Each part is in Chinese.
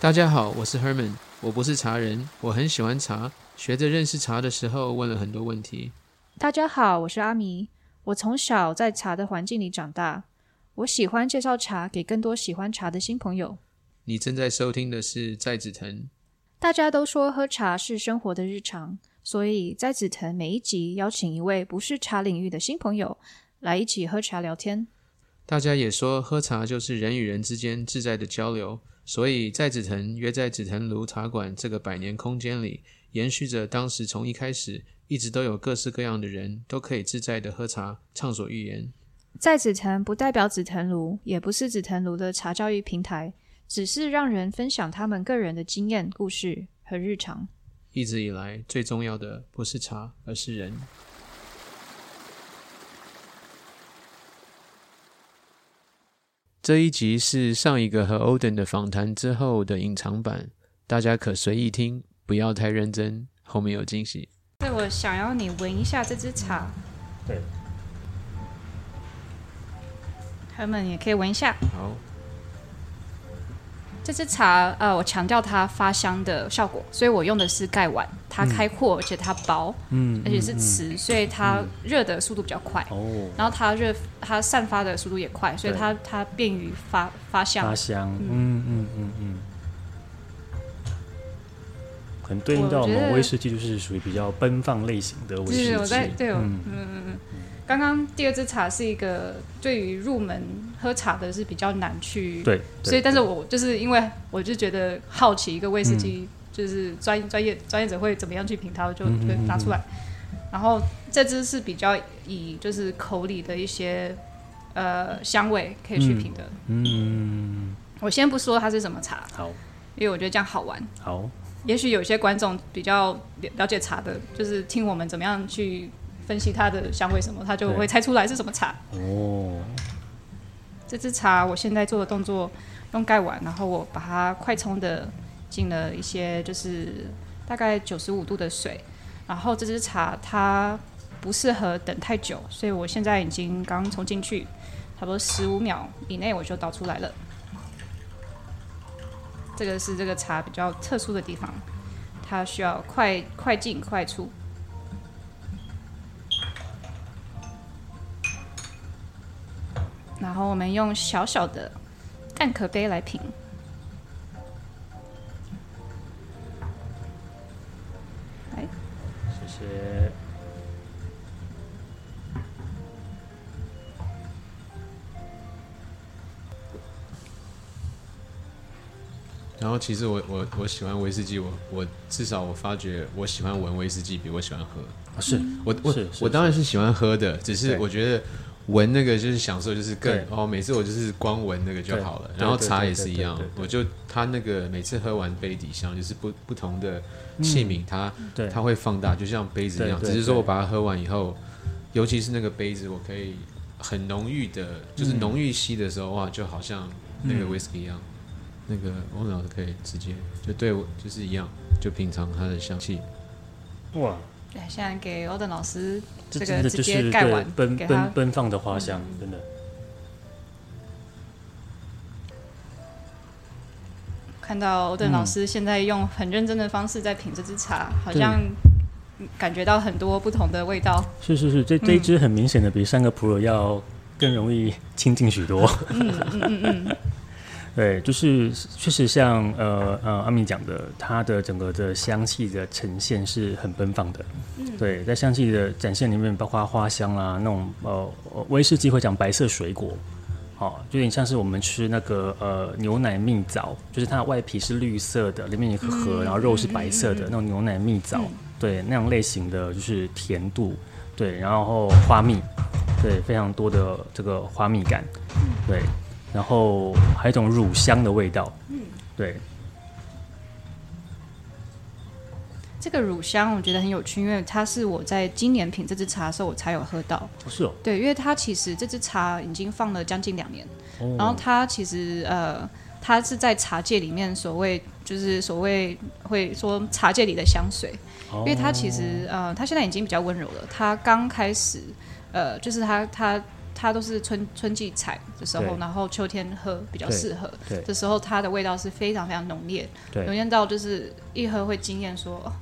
大家好，我是 Herman，我不是茶人，我很喜欢茶，学着认识茶的时候问了很多问题。大家好，我是阿迷，我从小在茶的环境里长大，我喜欢介绍茶给更多喜欢茶的新朋友。你正在收听的是在紫藤。大家都说喝茶是生活的日常，所以在紫藤每一集邀请一位不是茶领域的新朋友来一起喝茶聊天。大家也说喝茶就是人与人之间自在的交流，所以在紫藤约在紫藤庐茶馆这个百年空间里，延续着当时从一开始一直都有各式各样的人都可以自在的喝茶，畅所欲言。在紫藤不代表紫藤庐，也不是紫藤庐的茶教育平台，只是让人分享他们个人的经验、故事和日常。一直以来最重要的不是茶，而是人。这一集是上一个和 Oden 的访谈之后的隐藏版，大家可随意听，不要太认真，后面有惊喜。对我想要你闻一下这支茶，对，他们也可以闻一下。好，这支茶，呃，我强调它发香的效果，所以我用的是盖碗，它开阔，而且它薄，嗯而且是瓷，所以它热的速度比较快。哦，然后它热，它散发的速度也快，所以它它便于发发香。发。香，嗯。嗯嗯嗯，很对应到我们威士忌，就是属于比较奔放类型的威士忌。对嗯嗯嗯，刚刚第二支茶是一个对于入门喝茶的是比较难去，对，所以但是是我就是因为我就觉得好奇一个威士忌，嗯就是专专业专业者会怎么样去品它，我就就拿出来。然后这支是比较以就是口里的一些呃香味可以去品的。嗯，我先不说它是什么茶，好因为我觉得这样好玩。好，也许有些观众比较了了解茶的，就是听我们怎么样去分析它的香味什么，他就会猜出来是什么茶。哦，这支茶我现在做的动作用盖碗，然后我把它快冲的进了一些就是大概九十五度的水，然后这支茶它不适合等太久，所以我现在已经刚冲进去，差不多十五秒以内我就倒出来了。这个是这个茶比较特殊的地方，它需要快快进快出。后我们用小小的蛋壳杯来品。来，谢谢。然后其实我我我喜欢威士忌，我我至少我发觉我喜欢闻威士忌比我喜欢喝。啊是我我是是我当然是喜欢喝的，只是我觉得闻那个就是享受，就是更哦，每次我就是光闻那个就好了。然后茶也是一样我就它那个每次喝完杯底香，就是不不同的器皿，它，它会放大，就像杯子一样。只是说我把它喝完以后，尤其是那个杯子，我可以很浓郁的，就是嗯浓郁吸的时候，哇，就好像那个嗯 whisky 一样。那个翁老师可以直接就对我就是一样，就品尝它的香气。哇，对，现在给欧登老师这这个直接盖碗对奔奔奔放的花香，真的。看到欧登嗯老师现在用很认真的方式在品这支茶，好像感觉到很多不同的味道。是是是，这这一支很明显的比三个普洱要更容易亲近许多。嗯嗯嗯嗯，对，就是确实像呃呃阿米讲的，它的整个的香气的呈现是很奔放的。对，在香气的展现里面，包括花香啦，那种呃呃威士忌会讲白色水果，哦，就有点像是我们吃那个呃牛奶蜜枣，就是它的外皮是绿色的，里面有一颗核，然后肉是白色的那种牛奶蜜枣，对，那样类型的就是甜度，对，然后花蜜，对，非常多的这个花蜜感，对，然后还有一种乳香的味道，嗯。对，这个乳香我觉得很有趣，因为它是我在今年品这支茶的时候我才有喝到。不是哦，对，因为它其实这支茶已经放了将近两年，哦。然后它其实呃，它是在茶界里面所谓就是所谓会说茶界里的香水，因因为它其实呃，它现在已经比较温柔了。它刚开始呃，就是它它它都是春春季采的时候，然后秋天喝比较适合。对这时候它的味道是非常非常浓烈，浓对，烈到就是一喝会惊艳说，哦，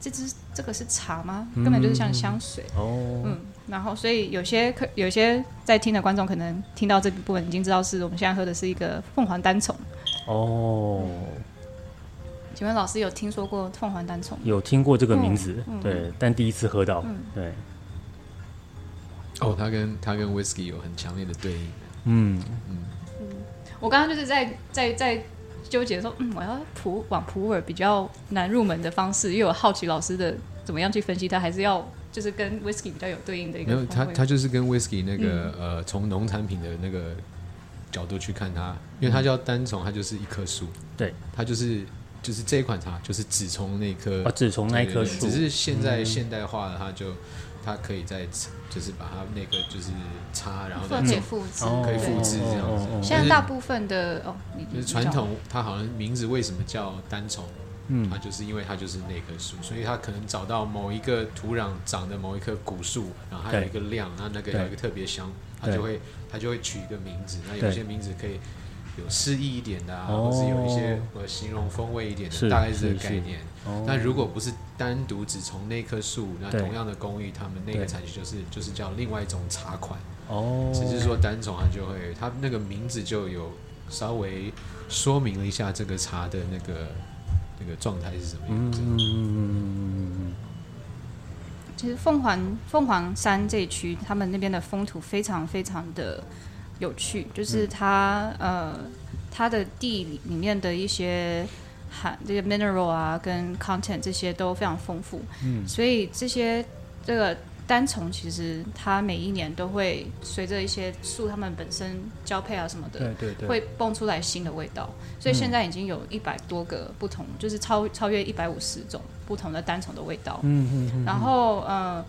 这支这个是茶吗？根本就是像香水。哦，嗯，然后所以有些可有些在听的观众可能听到这部分已经知道是我们现在喝的是一个凤凰单丛。哦，请问老师有听说过凤凰单丛？有听过这个名字，嗯对，但第一次喝到，嗯对，哦，他跟他跟 whisky 有很强烈的对应。嗯。嗯。嗯，我刚刚就是在在在纠结说，嗯，我要普往普洱比较难入门的方式，因为我好奇老师的怎么样去分析它，还是要就是跟 whisky 比较有对应的一个没有，个风味。它它就是跟 whisky 那个、呃，从农产品的那个角度去看它，因为它叫单丛，它就是一棵树，对，它就是就是这一款茶就是只从那棵啊，只从那一棵树只，是现在现代化了，它就它可以再就是把它那个就是插，然后再可以复制，哦可以复制这样子。现在大部分的哦，就是传，统，它好像名字为什么叫单丛？嗯。它就是因为它就是那棵树，所以它可能找到某一个土壤长的某一棵古树，然后它有一个量，那那个有一个特别香，它就会它就会取一个名字。那有些名字可以有诗意一点的啊，哦或是有一些呃形容风味一点的，大概是这个概念。哦。那如果不是单独只从那棵树，那同样的公寓，他们那个对。产区就是就是叫另外一种茶款。哦，只是说单种它就会，它那个名字就有稍微说明了一下这个茶的那个那个状态是什么样子。嗯，其实凤凰凤凰山这一区，他们那边的风土非常非常的有趣，就是它、呃它的地里里面的一些含这些 mineral 啊跟 content 这些都非常丰富，嗯，所以这些这个单丛其实它每一年都会随着一些树它们本身交配啊什么的，对对对，会蹦出来新的味道，所以现在已经有一百多个不同，就是超超越一百五十种不同的单丛的味道。嗯嗯嗯，然后呃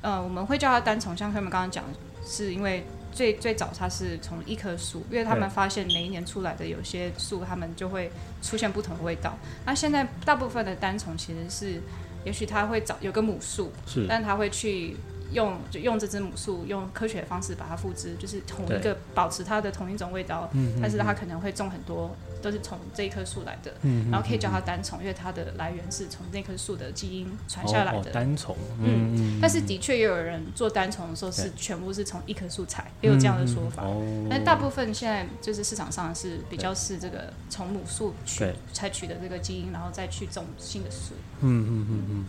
呃，我们会叫它单丛，像他们刚刚讲，是因为最最早它是从一棵树，因为他们发现每一年出来的有些树，它们就会出现不同的味道。那现在大部分的单丛其实是，也许它会找有个母树，是但它会去用就用这只母树用科学的方式把它复制，就是同一个保持它的同一种味道，嗯但是它可能会种很多都是从这一棵树来的，嗯然后可以叫它单丛，因为它的来源是从那棵树的基因传下来哦的。单丛，嗯嗯但是的确也有人做单丛的时候是全部是从一棵树采，也有这样的说法。哦，但大部分现在就是市场上是比较是这个从母树取采取的这个基因，然后再去种新的树。嗯嗯嗯嗯，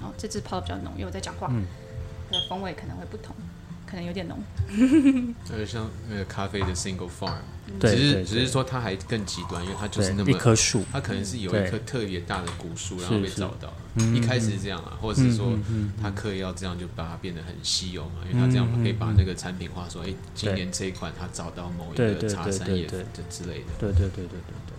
然后这只泡的比较浓，因为我在讲话，嗯的风味可能会不同，可能有点浓。呃，像那个咖啡的 single farm，对只是对只是说它还更极端，因为它就是那么，一么。棵树，它可能是有一棵特别大的古树，然后被找到。嗯一开始是这样啊，或者是说他刻意要这样，就把它变得很稀有嘛，因为他这样可以把那个产品化，说，哎，今年这一款他找到某一个茶山叶对对这之类的。对对对对对对，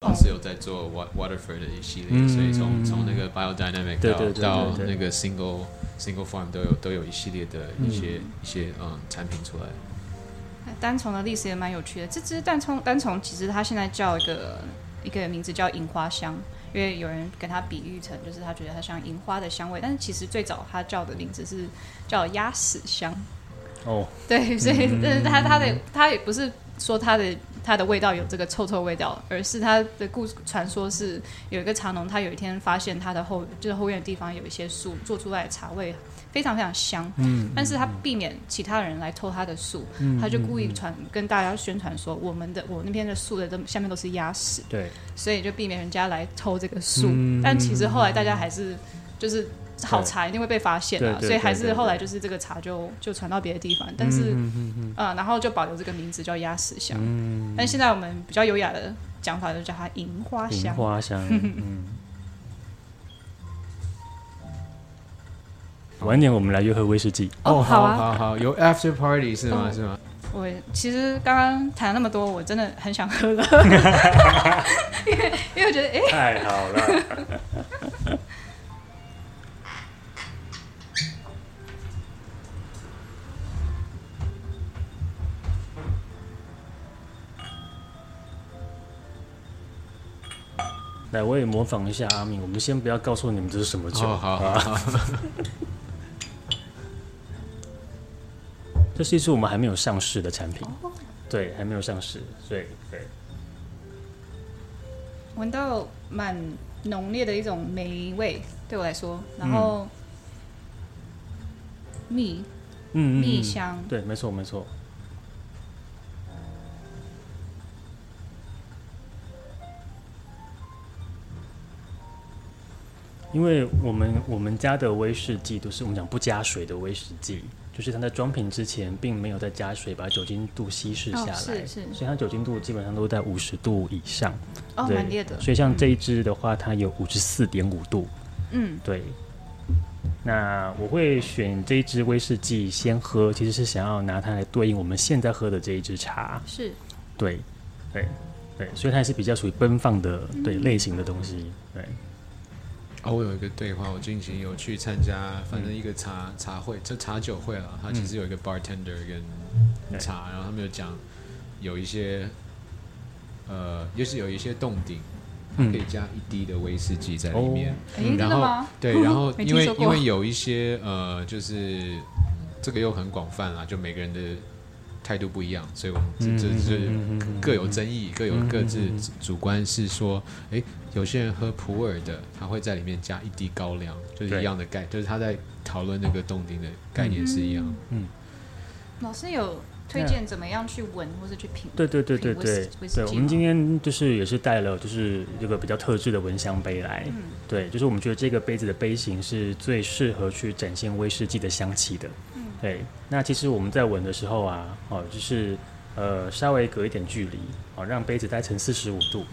老师有在做 Wat Waterford 的一系列，嗯所以从从那个 biodynamic 到到那个 single single farm 都有都有一系列的一些一些嗯产品出来。单丛的历史也蛮有趣的。这只单丛单丛其实它现在叫一个一个名字叫银花香，因为有人跟它比喻成就是他觉得它像银花的香味，但是其实最早它叫的名字是叫鸭屎香。哦，对，所以但是它它的它也不是说它的它的味道有这个臭臭味道，而是它的故传说是有一个茶农，他有一天发现他的后就是后院的地方有一些树做出来的茶味非常非常香，嗯，但是他避免其他人来偷他的树，嗯他就故意传跟大家宣传说我们的我那边的树的都下面都是鸭屎，对，所以就避免人家来偷这个树。嗯但其实后来大家还是就是好茶一定会被发现啊，对对所以还是后来就是这个茶就就传到别的地方，但是嗯嗯嗯呃，然后就保留这个名字叫鸭屎香。嗯，但现在我们比较优雅的讲法就叫它银花银香。花香，嗯。晚一点我们来约喝威士忌。哦好啊好好，有 after party 是吗？哦是吗？我其实刚刚谈了那么多，我真的很想喝了，因为因为我觉得哎、太好了，来，我也模仿一下阿明。我们先不要告诉你们这是什么酒，哦，好好啊好。这是一支我们还没有上市的产品，对，还没有上市，对对。闻到蛮浓烈的一种霉味，对我来说，然后蜜嗯，嗯嗯蜜香，对，没错没错。因为我们我们家的威士忌都是我们讲不加水的威士忌，就是它在装瓶之前并没有再加水把酒精度稀释下哦来，是是所以它酒精度基本上都在五十度以上。哦，对蛮烈的，所以像这一支的话，它有五十四点五度。嗯，对。那我会选这一支威士忌先喝，其实是想要拿它来对应我们现在喝的这一支茶。是对，对，对，所以它也是比较属于奔放的对类型的东西。对，哦，我有一个对话，我近期有去参加，反正一个茶茶会，这茶酒会了。他其实有一个 bartender 跟对茶，然后他们有讲有一些，呃，就是有一些洞顶，可以加一滴的威士忌在里面。哎，真然后的吗？对，然后 因为因为有一些呃，就是这个又很广泛啦，就每个人的态度不一样，所以我们这这这各有争议，各有各自主观是说，诶，有些人喝普洱的，他会在里面加一滴高粱，就是一样的概，就是他在讨论那个洞顶的概念是一样。嗯老师有推荐怎么样去闻或者去品？对对对对对对，我们今天就是也是带了就是这个比较特制的蚊香杯来，嗯对，就是我们觉得这个杯子的杯型是最适合去展现威士忌的香气的，嗯对。那其实我们在闻的时候啊，哦，就是呃稍微隔一点距离，哦，让杯子待成四十五度，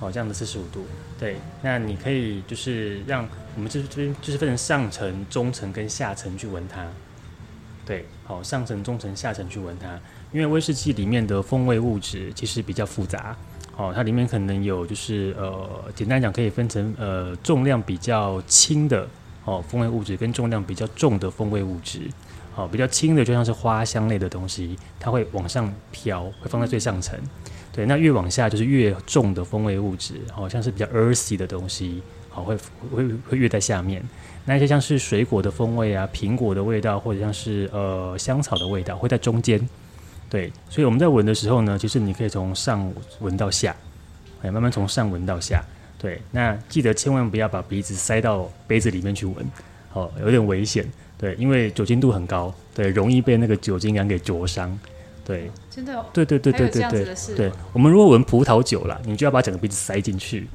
哦，这样的四十五度，对。那你可以就是让我们这这边就是分成上层、中层跟下层去闻它，对，好，上层、中层、下层去闻它。因为威士忌里面的风味物质其实比较复杂，哦，它里面可能有就是呃，简单讲可以分成呃重量比较轻的哦风味物质跟重量比较重的风味物质，哦，比较轻的就像是花香类的东西，它会往上飘，会放在最上层，对，那越往下就是越重的风味物质，好、像是比较 earthy 的东西，好、会会会越在下面。那一些像是水果的风味啊，苹果的味道，或者像是呃香草的味道，会在中间。对，所以我们在闻的时候呢，其实你可以从上闻到下，哎，慢慢从上闻到下。对，那记得千万不要把鼻子塞到杯子里面去闻，哦，有点危险。对，因为酒精度很高，对，容易被那个酒精感给灼伤。对，真的哦，对对对对对对对，我们如果闻葡萄酒啦，你就要把整个鼻子塞进去。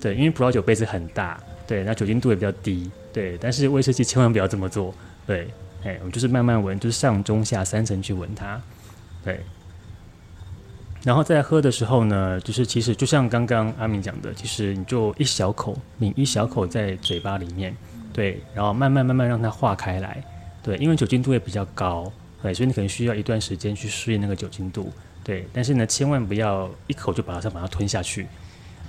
对，因为葡萄酒杯子很大，对，那酒精度也比较低，对，但是威士忌千万不要这么做。对，哎，我们就是慢慢闻，就是上中下三层去闻它。对，然后在喝的时候呢，就是其实就像刚刚阿明讲的，其实你就一小口抿一小口在嘴巴里面，对，然后慢慢慢慢让它化开来，对，因为酒精度也比较高，对，所以你可能需要一段时间去适应那个酒精度，对，但是呢，千万不要一口就把它把它吞下去，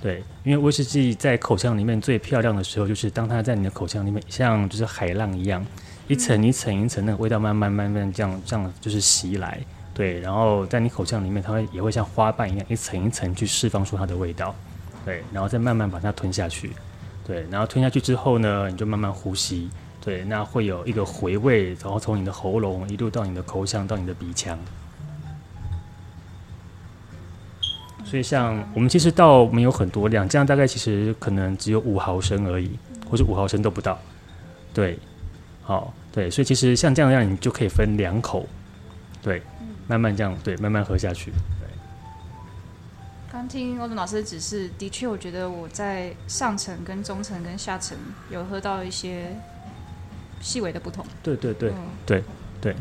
对，因为威士忌在口腔里面最漂亮的时候，就是当它在你的口腔里面像就是海浪一样，一层一层一层，那个味道慢慢慢慢这样这样就是袭来，对，然后在你口腔里面，它会也会像花瓣一样一层一层去释放出它的味道，对，然后再慢慢把它吞下去，对，然后吞下去之后呢，你就慢慢呼吸，对，那会有一个回味，然后从你的喉咙一路到你的口腔到你的鼻腔。所以像我们其实倒没有很多量，这样大概其实可能只有五毫升而已，或者五毫升都不到。对，好，对，所以其实像这样样，你就可以分两口，对，慢慢这样，对，慢慢喝下去。刚听欧总老师的指示，的确，我觉得我在上层、跟中层、跟下层有喝到一些细微的不同。对对对嗯对对。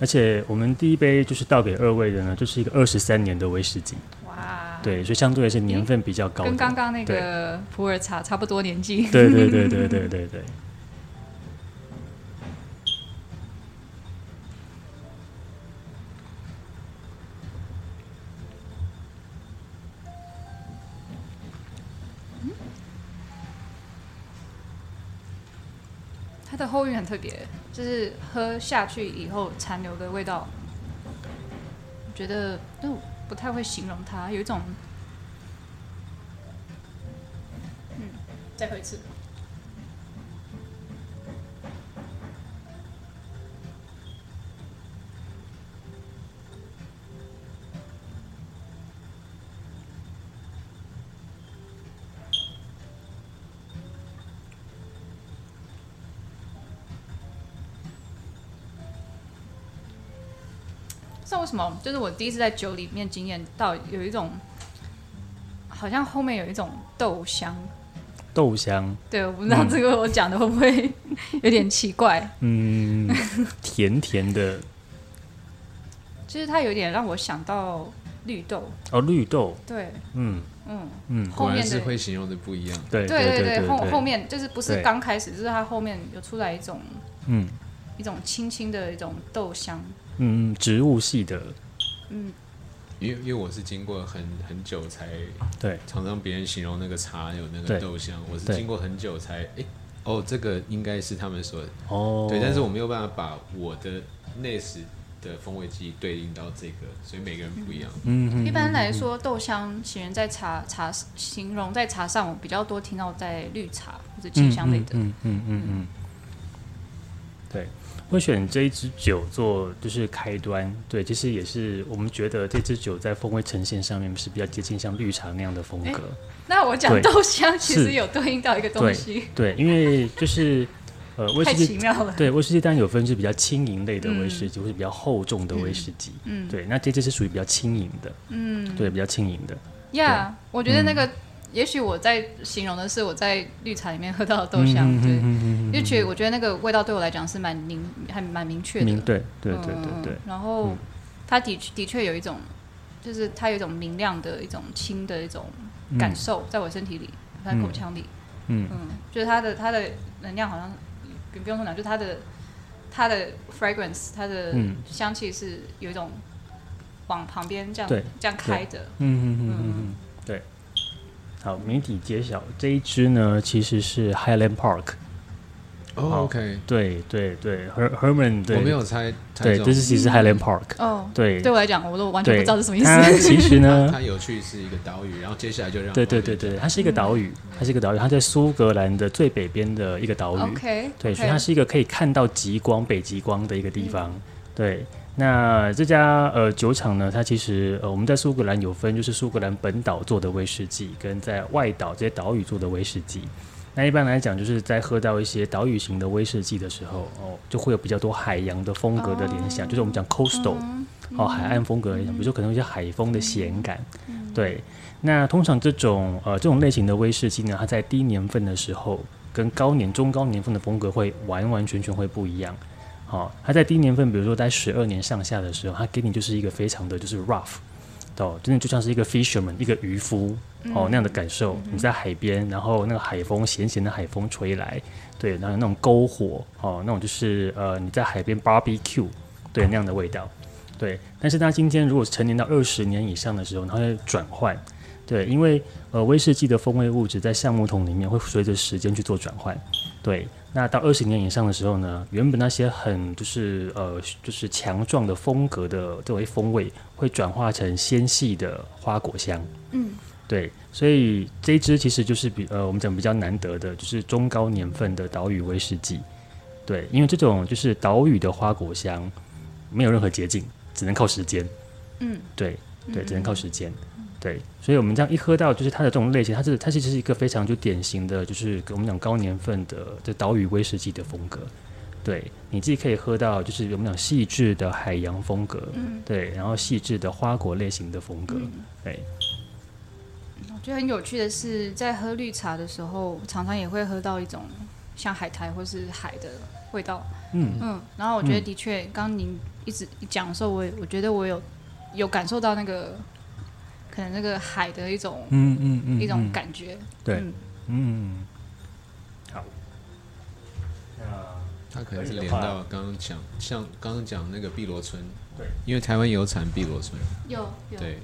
而且我们第一杯就是倒给二位的呢，就是一个二十三年的威士忌，哇，，对，所以相对也是年份比较高的。跟刚刚那个普洱茶差不多年纪。对对对对对对对。它的后韵很特别，就是喝下去以后残留的味道，我觉得就不太会形容它，有一种，嗯，再喝一次。什么，就是我第一次在酒里面经验到有一种，好像后面有一种豆香。豆香，对，我不知道这个我讲的会不会 有点奇怪。嗯，甜甜的，其实它有点让我想到绿豆。哦，绿豆，对，嗯嗯，嗯，后面的果然是会形容的不一样。对对对对，后后，面就是不是对刚开始，就是它后面有出来一种嗯一种轻轻的一种豆香。嗯嗯，植物系的，嗯，因为因为我是经过很很久才对。常常别人形容那个茶有那个豆香，我是经过很久才哎哦，这个应该是他们说的哦，对，但是我没有办法把我的内史的风味记忆对应到这个，所以每个人不一样。嗯嗯，一般来说，豆香形容在茶茶形容在茶上，我比较多听到在绿茶或者清香类的。嗯嗯嗯嗯嗯，对，会选这一支酒做就是开端，对，其实也是我们觉得这支酒在风味呈现上面是比较接近像绿茶那样的风格，那我讲豆香其实有对应到一个东西，对，因为就是呃威太士忌。奇妙了。对威士忌当然有分是比较轻盈类的威士忌，或是比较厚重的威士忌。嗯，对，那这支是属于比较轻盈的，嗯，对，比较轻盈的。呀我觉得那个，嗯也许我在形容的是我在绿茶里面喝到的豆香，对，嗯因为我觉得那个味道对我来讲是蛮明还蛮明确的，明对对对对嗯对，然后嗯。它的确的确有一种，就是它有一种明亮的一种轻的一种感受，在我身体里，在口腔里，嗯。嗯，就是它的它的能量好像不不用说讲，就它的它的 fragrance，它的嗯。香气是有一种往旁边这样这样开的，嗯嗯嗯。好，谜底揭晓，这一支呢其实是 Highland Park。哦，OK，对对对，Her Herman 对，我没有猜，猜对，中这是其实 Highland Park。哦，对对我来讲，我都完全不，知道是什么意它思。其实呢，它有趣是一个岛屿，然后接下来就让对对对对，它是一个岛屿，它是一个岛屿，它在苏格兰的最北边的一个岛屿。OK，对，所以它是一个可以看到极光、北极光的一个地方。对，那这家呃酒厂呢，它其实呃我们在苏格兰有分，就是苏格兰本岛做的威士忌，跟在外岛这些岛屿做的威士忌。那一般来讲，就是在喝到一些岛屿型的威士忌的时候，哦，就会有比较多海洋的风格的联想，就是我们讲 coastal，哦，海岸风格的联想，比如说可能有一些海风的咸感。对，那通常这种呃这种类型的威士忌呢，它在低年份的时候，跟高年、中高年份的风格会完完全全会不一样。好、它在低年份，比如说在十二年上下的时候，它给你就是一个非常的就是 rough，哦，真的就像是一个 fisherman，一个渔夫哦那样的感受。你在海边，然后那个海风咸咸的海风吹来，对，然后那种篝火哦，那种就是呃你在海边 barbecue 对那样的味道。对，但是它今天如果成年到二十年以上的时候，它会转换。对，因为呃威士忌的风味物质在橡木桶里面会随着时间去做转换。对，那到二十年以上的时候呢，原本那些很就是呃就是强壮的风格的这为风味，会转化成纤细的花果香。嗯，对，所以这一支其实就是比呃我们讲比较难得的，就是中高年份的岛屿威士忌。对，因为这种就是岛屿的花果香，没有任何捷径，只能靠时间。嗯，对对，只能靠时间。对，所以我们这样一喝到，就是它的这种类型，它是它其实是一个非常就典型的，就是我们讲高年份的这岛屿威士忌的风格。对，你自己可以喝到，就是我们讲细致的海洋风格，嗯。对，然后细致的花果类型的风格，对，我觉得很有趣的是，在喝绿茶的时候，常常也会喝到一种像海苔或是海的味道。嗯。嗯，然后我觉得的确，刚刚您一直讲的时候，我也我觉得我有有感受到那个可能那个海的一种、嗯嗯嗯，一种嗯感觉。对。嗯。嗯，好，那它可能是连到刚刚讲，像刚刚讲那个碧螺春，对，因为台湾有产碧螺春，有有。对。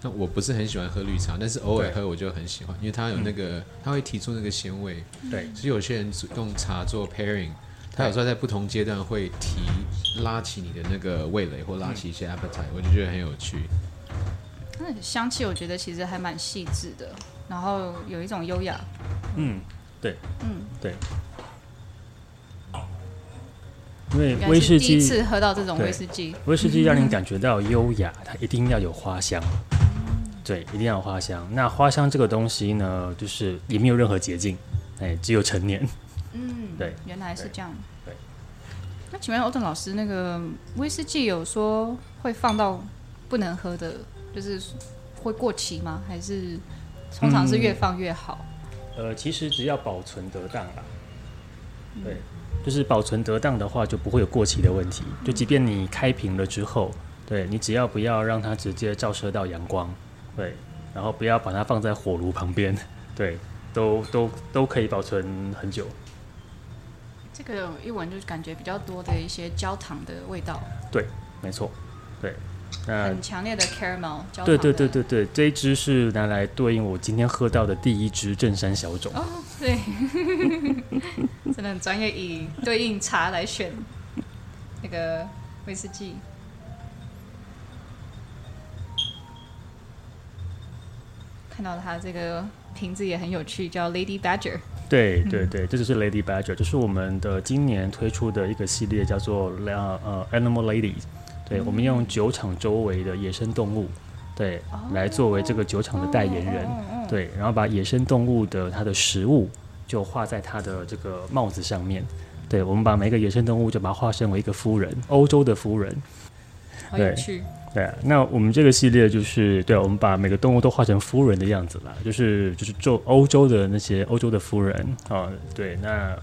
那我不是很喜欢喝绿茶，但是偶尔喝我就很喜欢，因为它有那个，它会提出那个鲜味。对。所以有些人用茶做 pairing，他有时候在不同阶段会提拉起你的那个味蕾，或拉起一些 appetite，我就觉得很有趣。它的香气我觉得其实还蛮细致的，然后有一种优雅。嗯，对，嗯，对，因为威士忌第一次喝到这种威士忌。威士忌让你感觉到优雅，它一定要有花香。对，一定要有花香。那花香这个东西呢，就是也没有任何捷径，哎，只有成年。嗯，对，原来是这样。那请问欧顿老师，那个威士忌有说会放到不能喝的，就是会过期吗？还是通常是越放越好？呃，其实只要保存得当啦，对，就是保存得当的话，就不会有过期的问题。就即便你开瓶了之后，对你只要不要让它直接照射到阳光，对，然后不要把它放在火炉旁边，对，都都都可以保存很久。这个一闻就感觉比较多的一些焦糖的味道，对，没错，对，那很强烈的 caramel 焦糖的。对对对对对，这一支是拿来对应我今天喝到的第一支正山小种。哦，对，真的很专业，以对应茶来选那个威士忌。看到它这个瓶子也很有趣，叫 Lady Badger。对对对，这就是 Lady Badger，这是我们的今年推出的一个系列，叫做呃呃 Animal Ladies。对，我们用酒厂周围的野生动物，对，来作为这个酒厂的代言人。对，然后把野生动物的它的食物就画在它的这个帽子上面。对，我们把每个野生动物就把它化身为一个夫人，欧洲的夫人。对。对啊，那我们这个系列就是对啊，我们把每个动物都画成夫人的样子啦，就是就是做欧洲的那些欧洲的夫人啊，对，那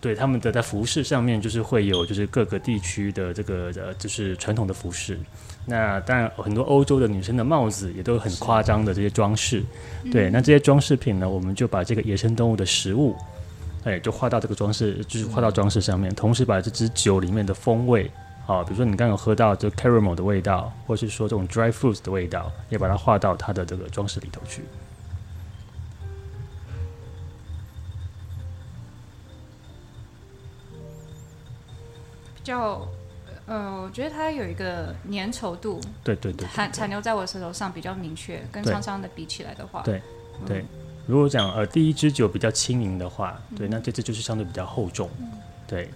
对他们的在服饰上面就是会有就是各个地区的这个呃就是传统的服饰，那当然很多欧洲的女生的帽子也都很夸张的这些装饰，对，那这些装饰品呢，我们就把这个野生动物的食物，哎，就画到这个装饰，就是画到装饰上面，同时把这支酒里面的风味。啊，比如说你刚刚有喝到这 caramel 的味道，或是说这种 dry fruits 的味道，也把它画到它的这个装饰里头去。较，呃，我觉得它有一个粘稠度，对对对，残残留在我舌头上比较明确，跟上上的比起来的话，对对。如果讲呃第一支酒比较轻盈的话，对，那这支就是相对比较厚重，对。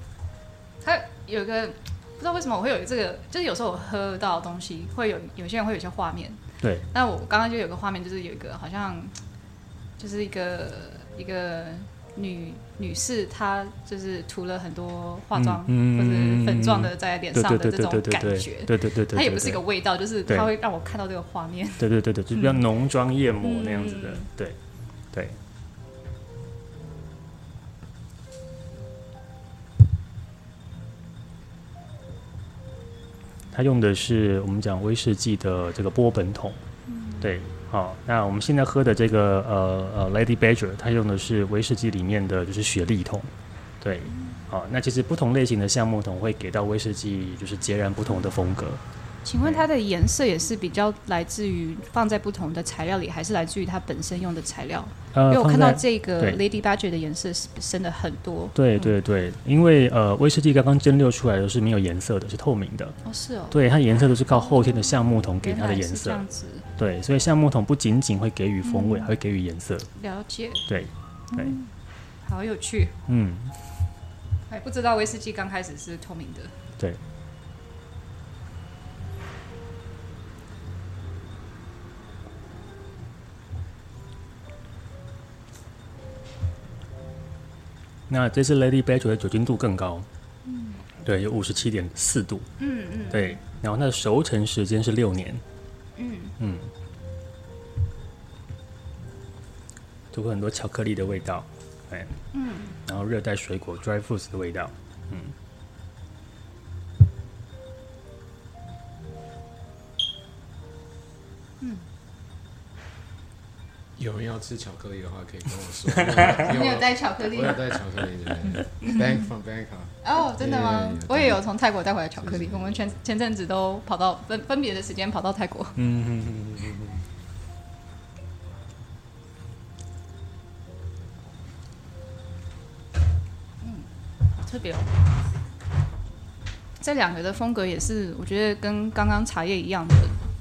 它有一个。不知道为什么我会有这个，就是有时候我喝到东西会有有些人会有些画面，对。那我刚刚就有个画面，就是有一个好像就是一个一个女女士，她就是涂了很多化妆嗯或者粉状的在脸上的这种感觉，对对对对。它也不是一个味道，就是它会让我看到这个画面。对对对对，就比较浓妆艳抹那样子的，对对。他用的是我们讲威士忌的这个波本桶，对，好，那我们现在喝的这个呃呃 Lady Badger，它用的是威士忌里面的就是雪莉桶，对，好，那其实不同类型的橡木桶会给到威士忌就是截然不同的风格。请问它的颜色也是比较来自于放在不同的材料里，还是来自于它本身用的材料？因为我看到这个 Lady Badger 的颜色是深的很多。对对对，因为呃威士忌刚刚蒸馏出来的是没有颜色的，是透明的。哦，是哦。对，它颜色都是靠后天的橡木桶给它的颜色。这样子。对，所以橡木桶不仅仅会给予风味，还会给予颜色。了解。对对。好有趣。嗯。还不知道威士忌刚开始是透明的。对。那这次 Lady Badger 的酒精度更高，嗯，对，有五十七点四度，嗯嗯，对，然后它的熟成时间是六年，嗯嗯，就会很多巧克力的味道，哎，嗯，然后热带水果 dry fruits 的味道，嗯。有人要吃巧克力的话，可以跟我说。你有带巧克力？我有带巧克力的。Bank from Bangkok。哦，真的吗？我也有从泰国带回来巧克力。我们前前阵子都跑到分分别的时间跑到泰国。嗯嗯嗯嗯嗯。嗯，特别哦。这两个的风格也是，我觉得跟刚刚茶叶一样的。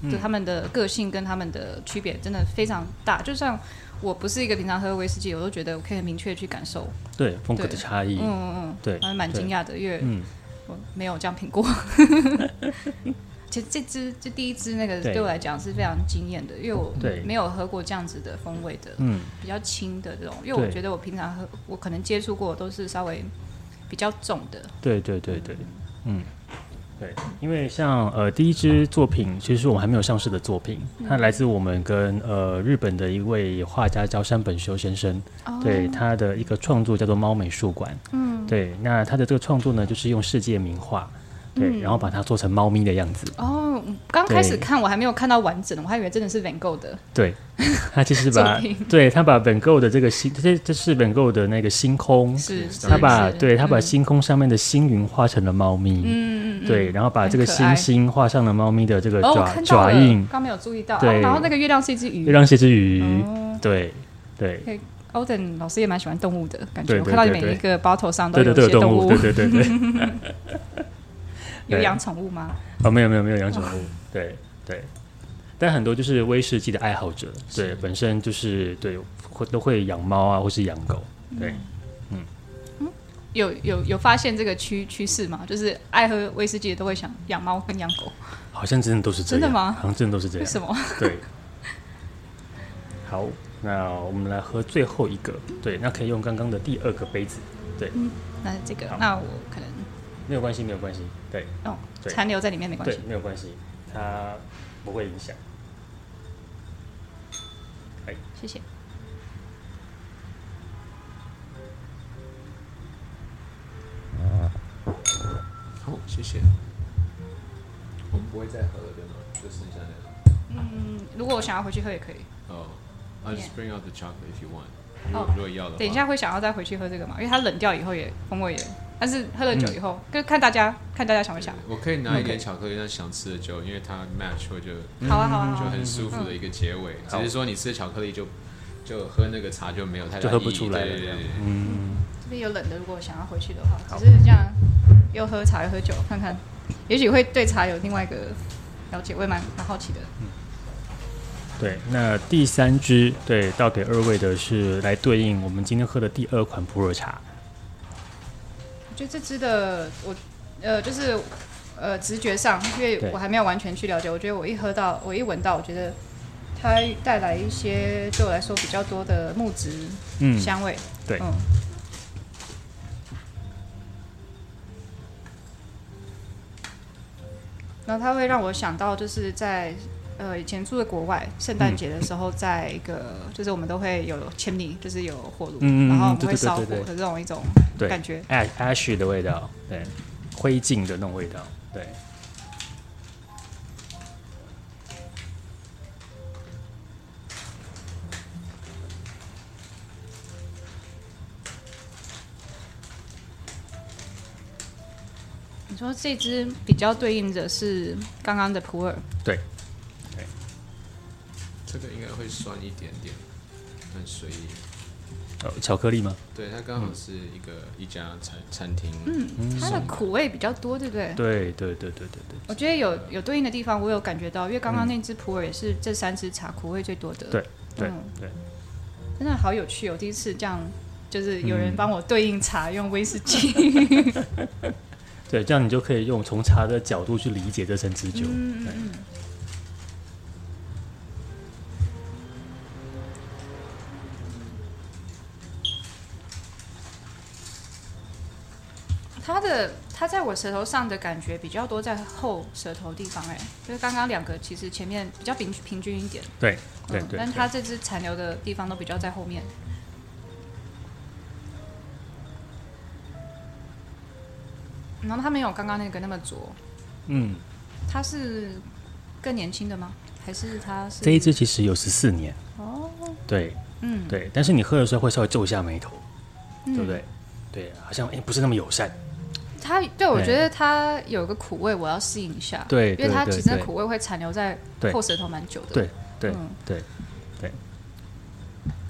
就他们的个性跟他们的区别真的非常大，就像我不是一个平常喝威士忌，我都觉得我可以很明确去感受对风格的差异。嗯嗯嗯，对，还蛮惊讶的，因为我没有这样品过。其实这支这第一支那个对我来讲是非常惊艳的，因为我没有喝过这样子的风味的，嗯，比较轻的这种，因为我觉得我平常喝我可能接触过都是稍微比较重的。对对对对。嗯。对，因为像呃第一支作品，其实是我们还没有上市的作品，它来自我们跟呃日本的一位画家叫山本修先生，对他的一个创作叫做猫美术馆，嗯，对，那他的这个创作呢，就是用世界名画，对，然后把它做成猫咪的样子，哦，刚开始看我还没有看到完整的，我还以为真的是 Van Gogh 的，对，他其实把 对他把本购的这个星，这这是 van go 的那个星空，是他把是。对他把嗯。星空上面的星云画成了猫咪，嗯嗯嗯，对，然后把这个星星画上了猫咪的这个爪爪印，刚没有注意到，对。哦然后那个月亮是一只鱼。月，亮是一只鱼，哦。对对。欧登老师也蛮喜欢动物的感觉，我看到每一个包头上都对对对，有一些动物，对对对对，对 有养宠物吗？哦，没有没有没有养宠物，对对，但很多就是威士忌的爱好者，对，本身就是对会都会养猫啊，或是养狗，对。嗯。有有有发现这个趋趋势吗？就是爱喝威士忌的都会想养猫跟养狗，好像真的都是这样，真的吗？好像真的都是这样。为什么？对，好，那我们来喝最后一个，对，那可以用刚刚的第二个杯子，对，嗯那这个，那我可能没有关系，没有关系，对哦对残留在里面没关对系。，没有关系，它不会影响。谢谢。好，谢谢。我们不会再喝了，对吗？就剩下那个。嗯，如果我想要回去喝也可以。哦、i just bring out the chocolate if you want. 如哦果、如果要的话，等一下会想要再回去喝这个嘛？因为它冷掉以后也风味也，但是喝了酒以嗯后，就看大家看大家想不想。我可以拿一点巧克力，让想吃的酒，因为它 match 我就好啊好啊。就很舒服的一个结尾。只是说你吃巧克力就就喝那个茶就没有太大就喝不出来了这样对对对对嗯，这边有冷的，如果想要回去的话，只是这样又喝茶又喝酒，看看，也许会对茶有另外一个了解，我也蛮蛮好奇的。对，那第三支对倒给二位的是来对应我们今天喝的第二款普洱茶。我觉得这支的我呃就是呃直觉上，因为我还没有完全去了解，我觉得我一喝到，我一闻到，我觉得它带来一些对我来说比较多的木质嗯，香味。对嗯。然后它会让我想到，就是在呃以前住在国外，圣诞节的时候，在一个、就是我们都会有千米，就是有火炉，然后我们会烧火对对。对对的这种一种对。感觉。ash 的味道，对，灰烬的那种味道，对。你说这只比较对应的是刚刚的普洱，这个应该会酸一点点，很随意。呃，巧克力吗？对，它刚好是一个一家餐餐厅，嗯它的苦味比较多，对不对？对对对对对对我觉得有有对应的地方，我有感觉到，因为刚刚那支普洱也是这三支茶苦味最多的。对对嗯对，真的好有趣哦！第一次这样，就是有人帮我对应茶用威士忌。对，这样你就可以用从茶的角度去理解这三支酒。嗯嗯嗯。我舌头上的感觉比较多在后舌头地方，哎，就是刚刚两个其实前面比较平平均一点，对对嗯，对，但它这支残留的地方都比较在后面。然后它没有刚刚那个那么浊，嗯，它是更年轻的吗？还是它是这一支其实有十四年。哦，对嗯，对，但是你喝的时候会稍微皱一下眉头，嗯对不对？对，好像哎、不是那么友善。它对我对觉得它有个苦味，我要适应一下。对因为它其实那苦味会残留在对。后舌头蛮久的。对对对对。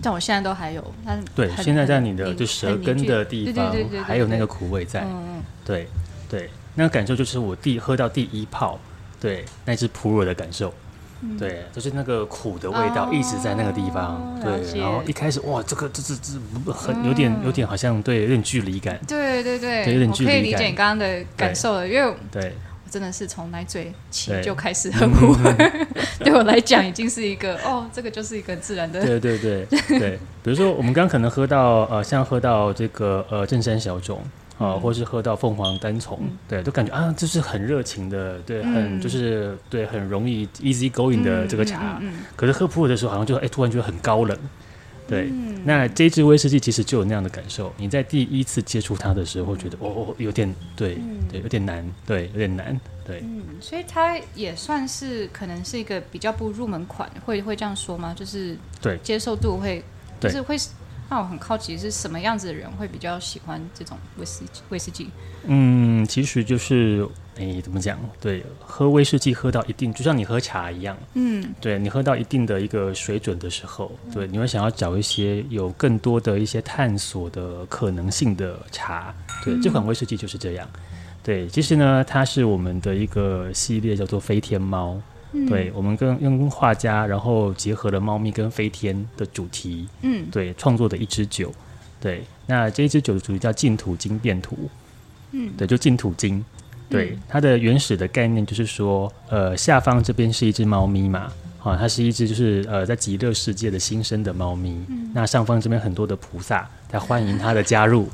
但我现在都还有，但对，现在在你的就舌根的地方还有那个苦味在。嗯嗯，对对，那个感受就是我第喝到第一泡，对那只普洱的感受。嗯。对，就是那个苦的味道一直在那个地方，对，然后一开始哇，这个这这这很有点有点好像对有点距离感，对对对，对有点距离感可以理解你刚刚的感受了，因为我对。真的是从奶嘴起就开始喝普洱，对我来讲已经是一个哦，这个就是一个自然的。对对对对，比如说我们刚刚可能喝到呃，像喝到这个呃正山小种啊，或是喝到凤凰单丛，对，都感觉啊，就是很热情的，对，很就是对，很容易 easy going 的这个茶。可是喝普洱的时候，好像就哎，突然觉得很高冷。对，那这支威士忌其实就有那样的感受。你在第一次接触它的时候，觉得哦，有点对，对，有点难，对，有点难，对。嗯，所以它也算是可能是一个比较不入门款，会会这样说吗？就是对接受度会，就是会。那我很好奇是什么样子的人会比较喜欢这种威士忌？威士忌？嗯，其实就是诶，怎么讲？对，喝威士忌喝到一定，就像你喝茶一样。嗯，对你喝到一定的一个水准的时候，对，你会想要找一些有更多的一些探索的可能性的茶。对，这款威士忌就是这样。对，其实呢，它是我们的一个系列，叫做飞天猫。对，我们跟用画家，然后结合了猫咪跟飞天的主题，嗯，对，创作的一支酒，对，那这一支酒的主题叫净土经变土，嗯，对，就净土经，对，它的原始的概念就是说，呃，下方这边是一只猫咪嘛，啊，它是一只就是呃在极乐世界的新生的猫咪，那上方这边很多的菩萨在欢迎它的加入。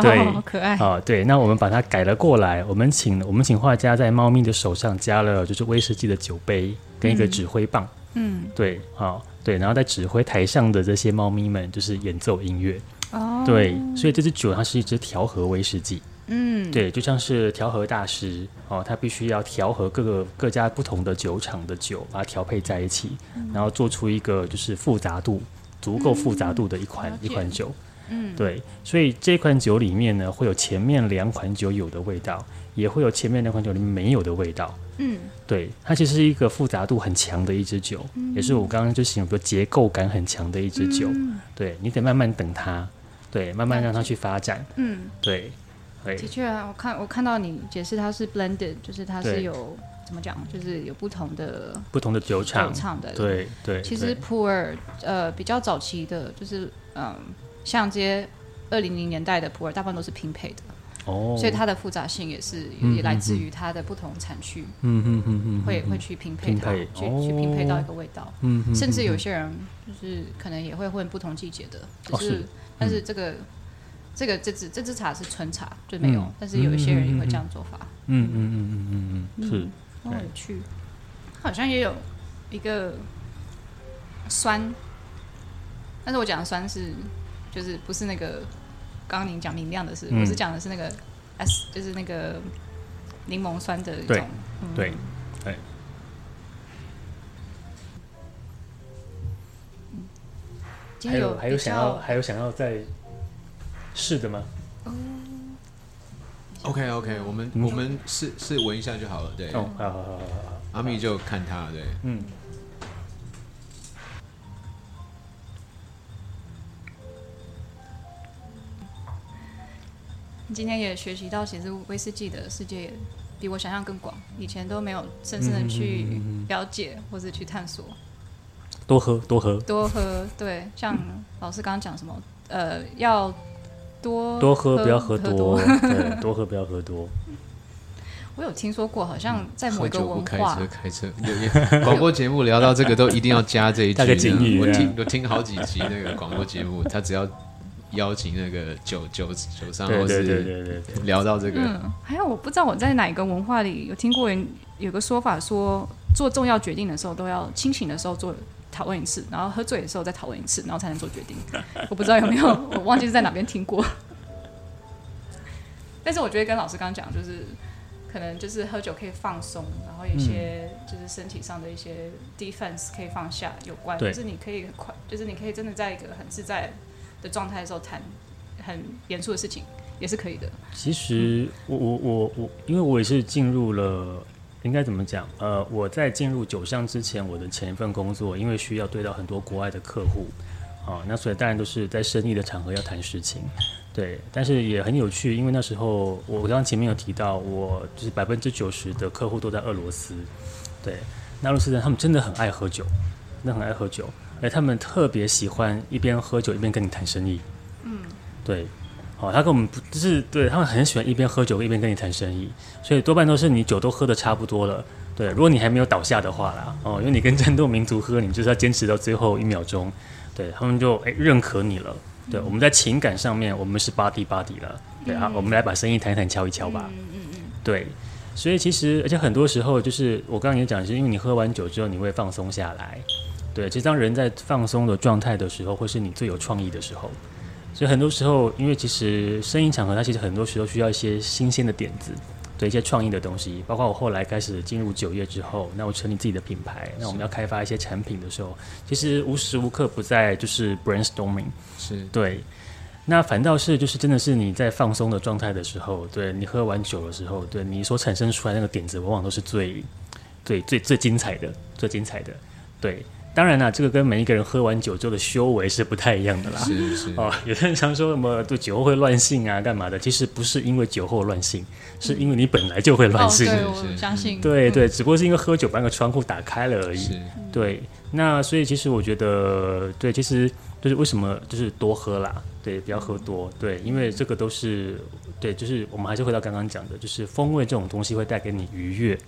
对，好可爱啊！对，那我们把它改了过来。我们请我们请画家在猫咪的手上加了就是威士忌的酒杯跟一个指挥棒。嗯，对，好，对，然后在指挥台上的这些猫咪们就是演奏音乐。哦，对，所以这支酒它是一支调和威士忌。嗯，对，就像是调和大师哦，他必须要调和各个各家不同的酒厂的酒，把它调配在一起，然后做出一个就是复杂度足够复杂度的一款一款酒。嗯，对，所以这款酒里面呢，会有前面两款酒有的味道，也会有前面两款酒里面没有的味道。嗯，对，它其实是一个复杂度很强的一支酒，也是我刚刚就形容说结构感很强的一支酒。对你得慢慢等它，对，慢慢让它去发展。嗯，对，的确啊，我看我看到你解释它是 blended，就是它是有怎么讲，就是有不同的不同的酒厂厂的。对对，其实普洱呃比较早期的，就是嗯。像这些二零零年代的普洱，大部分都是拼配的，哦，所以它的复杂性也是也来自于它的不同产区，嗯嗯嗯嗯，会会去拼配它，去去拼配到一个味道，嗯甚至有些人就是可能也会混不同季节的，就是但是这个这个这支这支茶是纯茶就没有，但是有一些人也会这样做法，嗯嗯嗯嗯嗯嗯，是，很有趣，好像也有一个酸，但是我讲的酸是。就是不是那个刚刚您讲明亮的是，我是讲的是那个 S，就是那个柠檬酸的一种，对对。还有还有想要还有想要再试的吗？OK OK，我们我们试试闻一下就好了，对。哦，好好好好好，阿米就看他，对，嗯。今天也学习到，其实威士忌的世界比我想象更广，以前都没有深深的去了解或者去探索。多喝，多喝，多喝。对，像老师刚刚讲什么，呃，要多多喝，不要喝多。对，多喝不要喝多。我有听说过，好像在某个文化，开车开车。广播节目聊到这个都一定要加这一句。我听我听好几集那个广播节目，他只要。邀请那个酒酒酒商，或是聊到这个。嗯，还有我不知道我在哪一个文化里有听过人有个说法，说做重要决定的时候都要清醒的时候做讨论一次，然后喝醉的时候再讨论一次，然后才能做决定。我不知道有没有，我忘记是在哪边听过。但是我觉得跟老师刚刚讲，就是可能就是喝酒可以放松，然后有些就是身体上的一些 defense 可以放下有关，就是你可以很快，就是你可以真的在一个很自在。的状态的时候谈很严肃的事情也是可以的。其实我我我我，因为我也是进入了，应该怎么讲？呃，我在进入酒商之前，我的前一份工作，因为需要对到很多国外的客户，啊，那所以当然都是在生意的场合要谈事情，对。但是也很有趣，因为那时候我刚刚前面有提到，我就是百分之九十的客户都在俄罗斯，对，俄罗斯人他们真的很爱喝酒，真的很爱喝酒。哎，他们特别喜欢一边喝酒一边跟你谈生意。嗯，对，哦，他跟我们不就是对他们很喜欢一边喝酒一边跟你谈生意，所以多半都是你酒都喝的差不多了。对，如果你还没有倒下的话啦，哦，因为你跟战斗民族喝，你就是要坚持到最后一秒钟。对他们就哎认可你了。对，我们在情感上面我们是 body body 了。对啊，我们来把生意谈一谈，敲一敲吧。嗯嗯嗯。对，所以其实而且很多时候就是我刚刚也讲，是因为你喝完酒之后你会放松下来。对，其实当人在放松的状态的时候，会是你最有创意的时候。所以很多时候，因为其实声音场合，它其实很多时候需要一些新鲜的点子，对一些创意的东西。包括我后来开始进入酒业之后，那我成立自己的品牌，那我们要开发一些产品的时候，其实无时无刻不在就是 brainstorming。是对。那反倒是就是真的是你在放松的状态的时候，对你喝完酒的时候，对你所产生出来那个点子，往往都是最、最、最最精彩的、最精彩的，对。当然啦，这个跟每一个人喝完酒之后的修为是不太一样的啦。是是哦，有的人常说什么对酒后会乱性啊，干嘛的？其实不是因为酒后乱性，是因为你本来就会乱性。对，我相信。对对，只不过是因为喝酒把那个窗户打开了而已。对，那所以其实我觉得，对，其实就是为什么就是多喝啦，对，不要喝多，对，因为这个都是对，就是我们还是回到刚刚讲的，就是风味这种东西会带给你愉悦。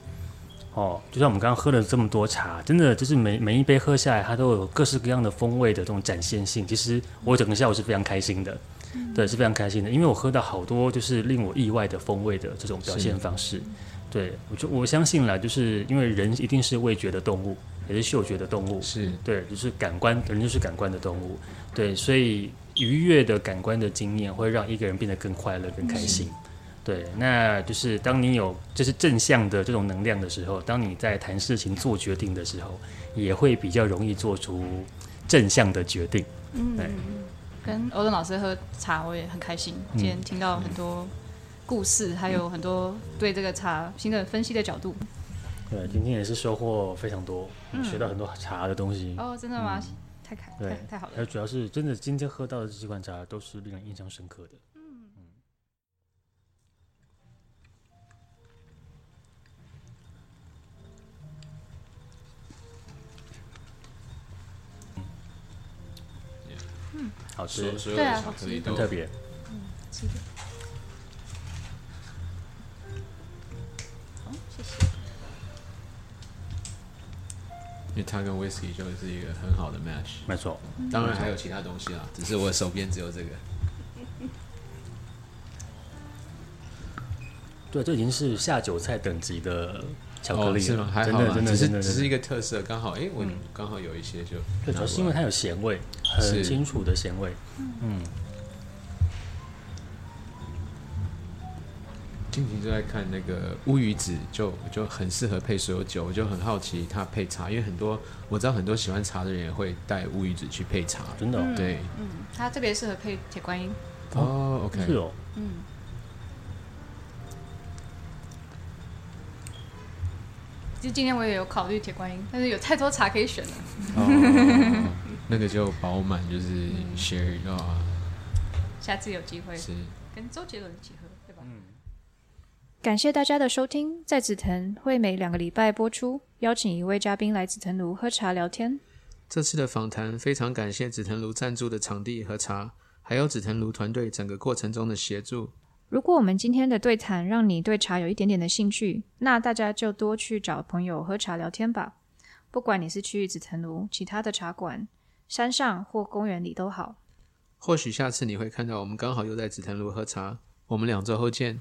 哦，就像我们刚刚喝了这么多茶，真的就是每每一杯喝下来，它都有各式各样的风味的这种展现性。其实我整个下午是非常开心的，对，是非常开心的，因为我喝到好多就是令我意外的风味的这种表现方式。对，我就我相信了，就是因为人一定是味觉的动物，也是嗅觉的动物，是对，就是感官，人就是感官的动物，对，所以愉悦的感官的经验会让一个人变得更快乐、更开心。对，那就是当你有就是正向的这种能量的时候，当你在谈事情、做决定的时候，也会比较容易做出正向的决定。嗯，对。跟欧文老师喝茶，我也很开心。今天听到很多故事，还有很多对这个茶新的分析的角度。对，今天也是收获非常多，学到很多茶的东西。哦，真的吗？太开，太太好了。还主要是真的，今天喝到的这几款茶都是令人印象深刻的。好吃，对啊，很特别。嗯，吃点。好，谢谢。因为它跟 whisky 就是一个很好的 match，没错。当然还有其他东西啊，只是我手边只有这个。对，这已经是下酒菜等级的。巧克力是吗？还好真只是只是一个特色，刚好哎，我刚好有一些就。对，主要是因为它有咸味，很清楚的咸味。嗯。今天就在看那个乌鱼子，就就很适合配所有酒，我就很好奇它配茶，因为很多我知道很多喜欢茶的人也会带乌鱼子去配茶，真的。对。嗯，它特别适合配铁观音。哦，OK。是哦。嗯。其实今天我也有考虑铁观音，但是有太多茶可以选了。哦，那个就饱满，就是 share 啊。下次有机会是跟周杰伦一起喝，对吧？嗯。感谢大家的收听，在紫藤会每两个礼拜播出，邀请一位嘉宾来紫藤庐喝茶聊天。这次的访谈非常感谢紫藤庐赞助的场地和茶，还有紫藤庐团队整个过程中的协助。如果我们今天的对谈让你对茶有一点点的兴趣，那大家就多去找朋友喝茶聊天吧。不管你是去紫藤庐、其他的茶馆、山上或公园里都好。或许下次你会看到我们刚好又在紫藤庐喝茶。我们两周后见。